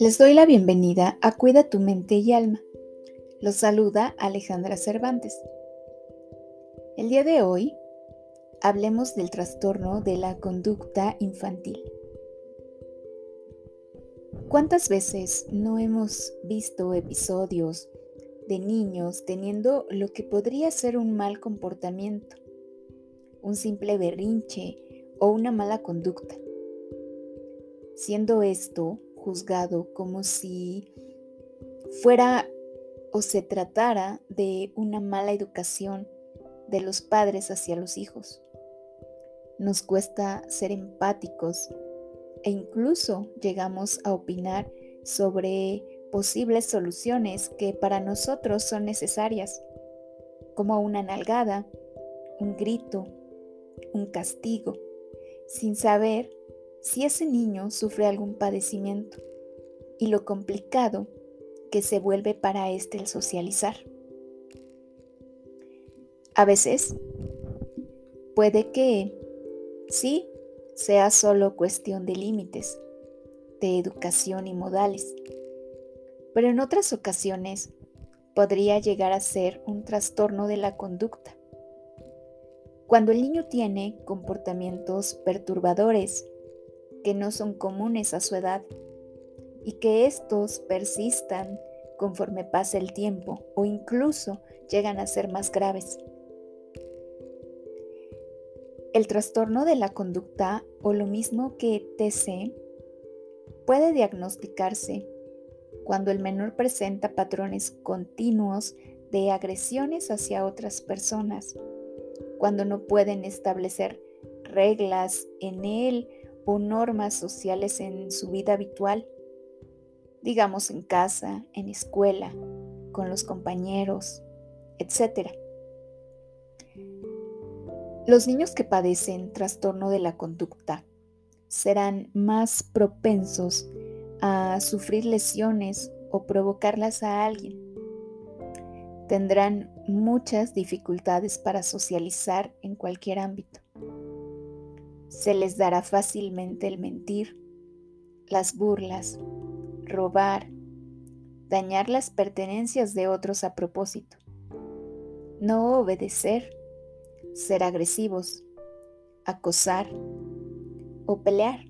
Les doy la bienvenida a Cuida tu mente y alma. Los saluda Alejandra Cervantes. El día de hoy hablemos del trastorno de la conducta infantil. ¿Cuántas veces no hemos visto episodios de niños teniendo lo que podría ser un mal comportamiento, un simple berrinche o una mala conducta? Siendo esto juzgado como si fuera o se tratara de una mala educación de los padres hacia los hijos. Nos cuesta ser empáticos e incluso llegamos a opinar sobre posibles soluciones que para nosotros son necesarias, como una nalgada, un grito, un castigo, sin saber si ese niño sufre algún padecimiento y lo complicado que se vuelve para éste el socializar. A veces puede que sí sea solo cuestión de límites, de educación y modales, pero en otras ocasiones podría llegar a ser un trastorno de la conducta. Cuando el niño tiene comportamientos perturbadores que no son comunes a su edad y que estos persistan conforme pasa el tiempo o incluso llegan a ser más graves. El trastorno de la conducta o lo mismo que TC puede diagnosticarse cuando el menor presenta patrones continuos de agresiones hacia otras personas, cuando no pueden establecer reglas en él o normas sociales en su vida habitual, digamos en casa, en escuela, con los compañeros, etc. Los niños que padecen trastorno de la conducta serán más propensos a sufrir lesiones o provocarlas a alguien. Tendrán muchas dificultades para socializar en cualquier ámbito. Se les dará fácilmente el mentir, las burlas, robar, dañar las pertenencias de otros a propósito, no obedecer, ser agresivos, acosar o pelear.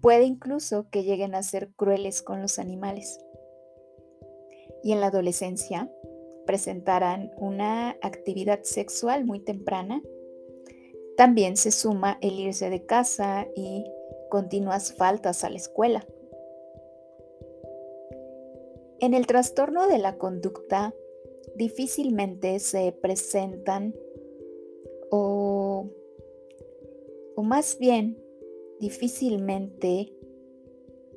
Puede incluso que lleguen a ser crueles con los animales. Y en la adolescencia presentarán una actividad sexual muy temprana también se suma el irse de casa y continuas faltas a la escuela. En el trastorno de la conducta difícilmente se presentan o, o más bien difícilmente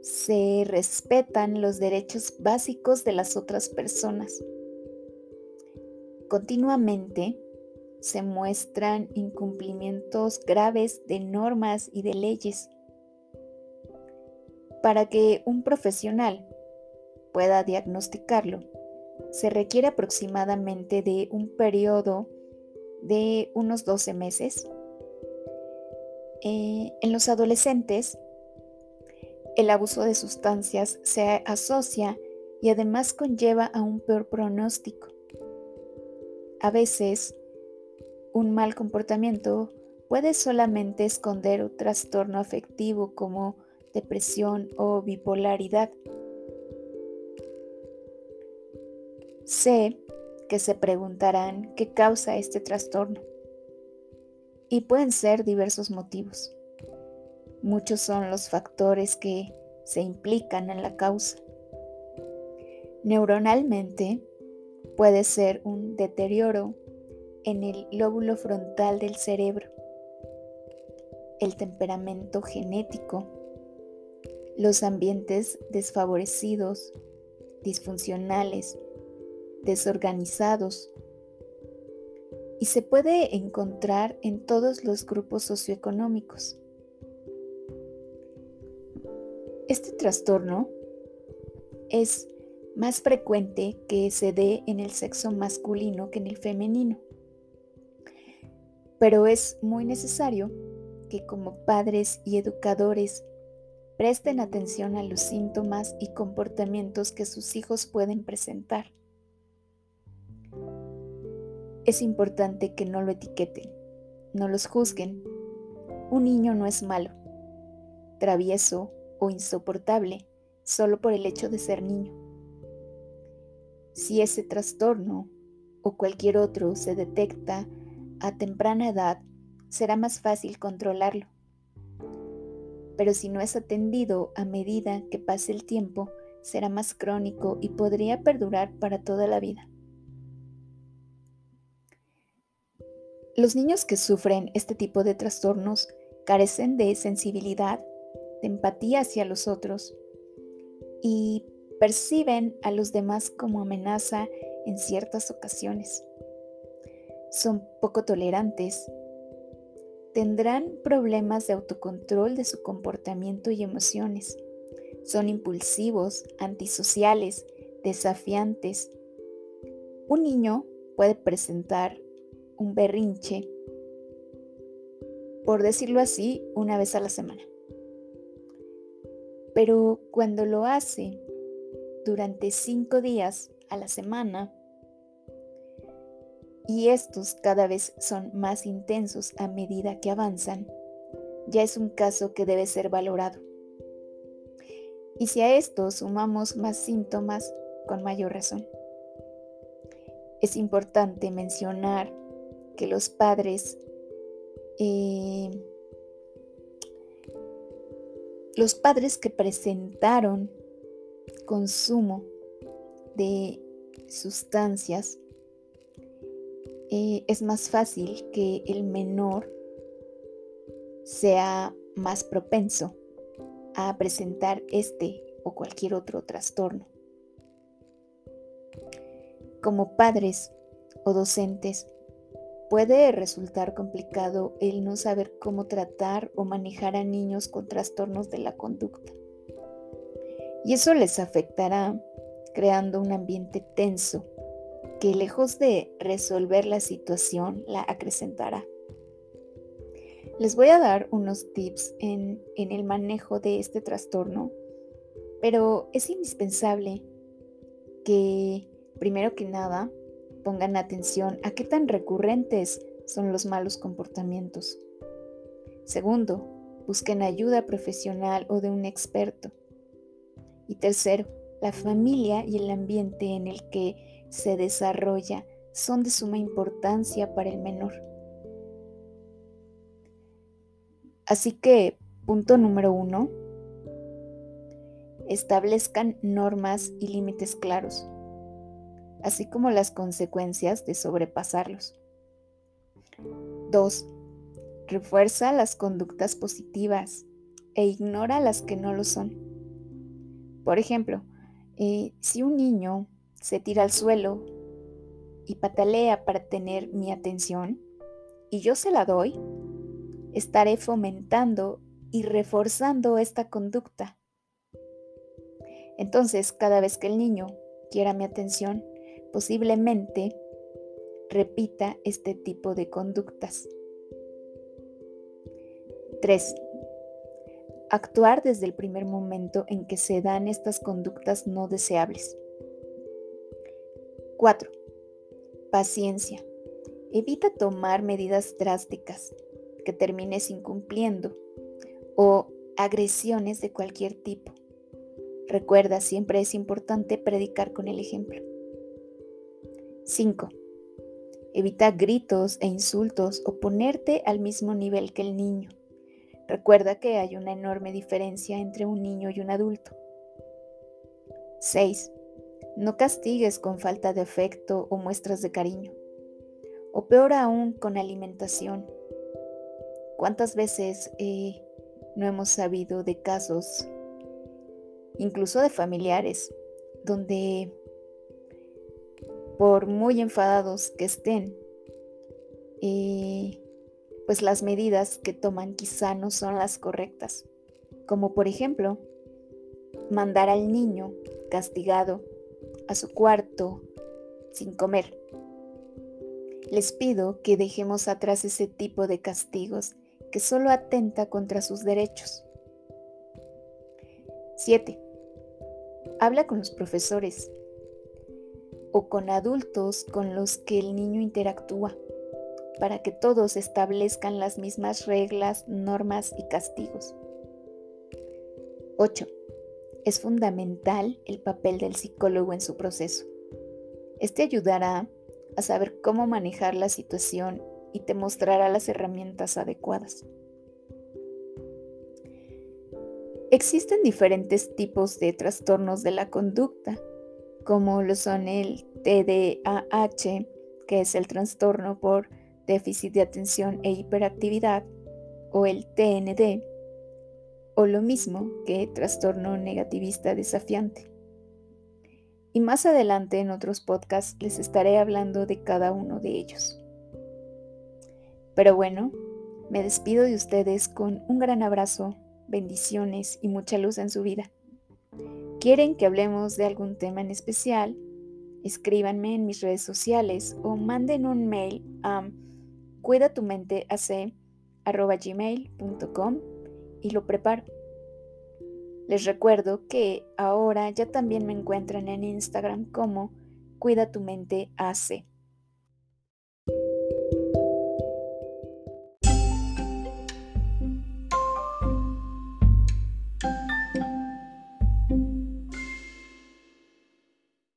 se respetan los derechos básicos de las otras personas. Continuamente se muestran incumplimientos graves de normas y de leyes. Para que un profesional pueda diagnosticarlo, se requiere aproximadamente de un periodo de unos 12 meses. Eh, en los adolescentes, el abuso de sustancias se asocia y además conlleva a un peor pronóstico. A veces, un mal comportamiento puede solamente esconder un trastorno afectivo como depresión o bipolaridad. Sé que se preguntarán qué causa este trastorno. Y pueden ser diversos motivos. Muchos son los factores que se implican en la causa. Neuronalmente puede ser un deterioro en el lóbulo frontal del cerebro, el temperamento genético, los ambientes desfavorecidos, disfuncionales, desorganizados, y se puede encontrar en todos los grupos socioeconómicos. Este trastorno es más frecuente que se dé en el sexo masculino que en el femenino pero es muy necesario que como padres y educadores presten atención a los síntomas y comportamientos que sus hijos pueden presentar. Es importante que no lo etiqueten, no los juzguen. Un niño no es malo, travieso o insoportable solo por el hecho de ser niño. Si ese trastorno o cualquier otro se detecta a temprana edad, será más fácil controlarlo. Pero si no es atendido a medida que pase el tiempo, será más crónico y podría perdurar para toda la vida. Los niños que sufren este tipo de trastornos carecen de sensibilidad, de empatía hacia los otros y perciben a los demás como amenaza en ciertas ocasiones. Son poco tolerantes. Tendrán problemas de autocontrol de su comportamiento y emociones. Son impulsivos, antisociales, desafiantes. Un niño puede presentar un berrinche, por decirlo así, una vez a la semana. Pero cuando lo hace durante cinco días a la semana, y estos cada vez son más intensos a medida que avanzan, ya es un caso que debe ser valorado. Y si a esto sumamos más síntomas, con mayor razón. Es importante mencionar que los padres eh, los padres que presentaron consumo de sustancias eh, es más fácil que el menor sea más propenso a presentar este o cualquier otro trastorno. Como padres o docentes, puede resultar complicado el no saber cómo tratar o manejar a niños con trastornos de la conducta. Y eso les afectará creando un ambiente tenso que lejos de resolver la situación la acrecentará. Les voy a dar unos tips en, el manejo de este trastorno, pero es indispensable que, primero que nada, pongan atención a qué tan recurrentes son los malos comportamientos. Segundo, busquen ayuda profesional o de un experto. Y tercero, la familia y el ambiente en el que se desarrolla son de suma importancia para el menor. Así que, punto número uno, establezcan normas y límites claros así como las consecuencias de sobrepasarlos. 2. Refuerza las conductas positivas e ignora las que no lo son. Por ejemplo, eh, si un niño se tira al suelo y patalea para tener mi atención y yo se la doy, estaré fomentando y reforzando esta conducta. Entonces, cada vez que el niño quiera mi atención, posiblemente repita este tipo de conductas. 3. Actuar desde el primer momento en que se dan estas conductas no deseables. 4. Paciencia. Evita tomar medidas drásticas que termines incumpliendo o agresiones de cualquier tipo. Recuerda, siempre es importante predicar con el ejemplo. 5. Evita gritos e insultos o ponerte al mismo nivel que el niño. Recuerda que hay una enorme diferencia entre un niño y un adulto. 6. No castigues con falta de afecto o muestras de cariño. O peor aún, con alimentación. ¿Cuántas veces eh, no hemos sabido de casos, incluso de familiares, donde por muy enfadados que estén, pues las medidas que toman quizá no son las correctas, como por ejemplo mandar al niño castigado a su cuarto sin comer. Les pido que dejemos atrás ese tipo de castigos que solo atenta contra sus derechos. 7. Habla con los profesores o con adultos con los que el niño interactúa para que todos establezcan las mismas reglas, normas y castigos. 8. Es fundamental el papel del psicólogo en su proceso. Este ayudará a saber cómo manejar la situación y te mostrará las herramientas adecuadas. Existen diferentes tipos de trastornos de la conducta, como lo son el TDAH, que es el trastorno por déficit de atención e hiperactividad, o el TND, o lo mismo que trastorno negativista desafiante. Y más adelante en otros podcasts les estaré hablando de cada uno de ellos. Pero bueno, me despido de ustedes con un gran abrazo, bendiciones y mucha luz en su vida. ¿Quieren que hablemos de algún tema en especial? Escríbanme en mis redes sociales o manden un mail a cuidatumenteac.gmail.com y lo preparo. Les recuerdo que ahora ya también me encuentran en Instagram como Cuida tu mente AC.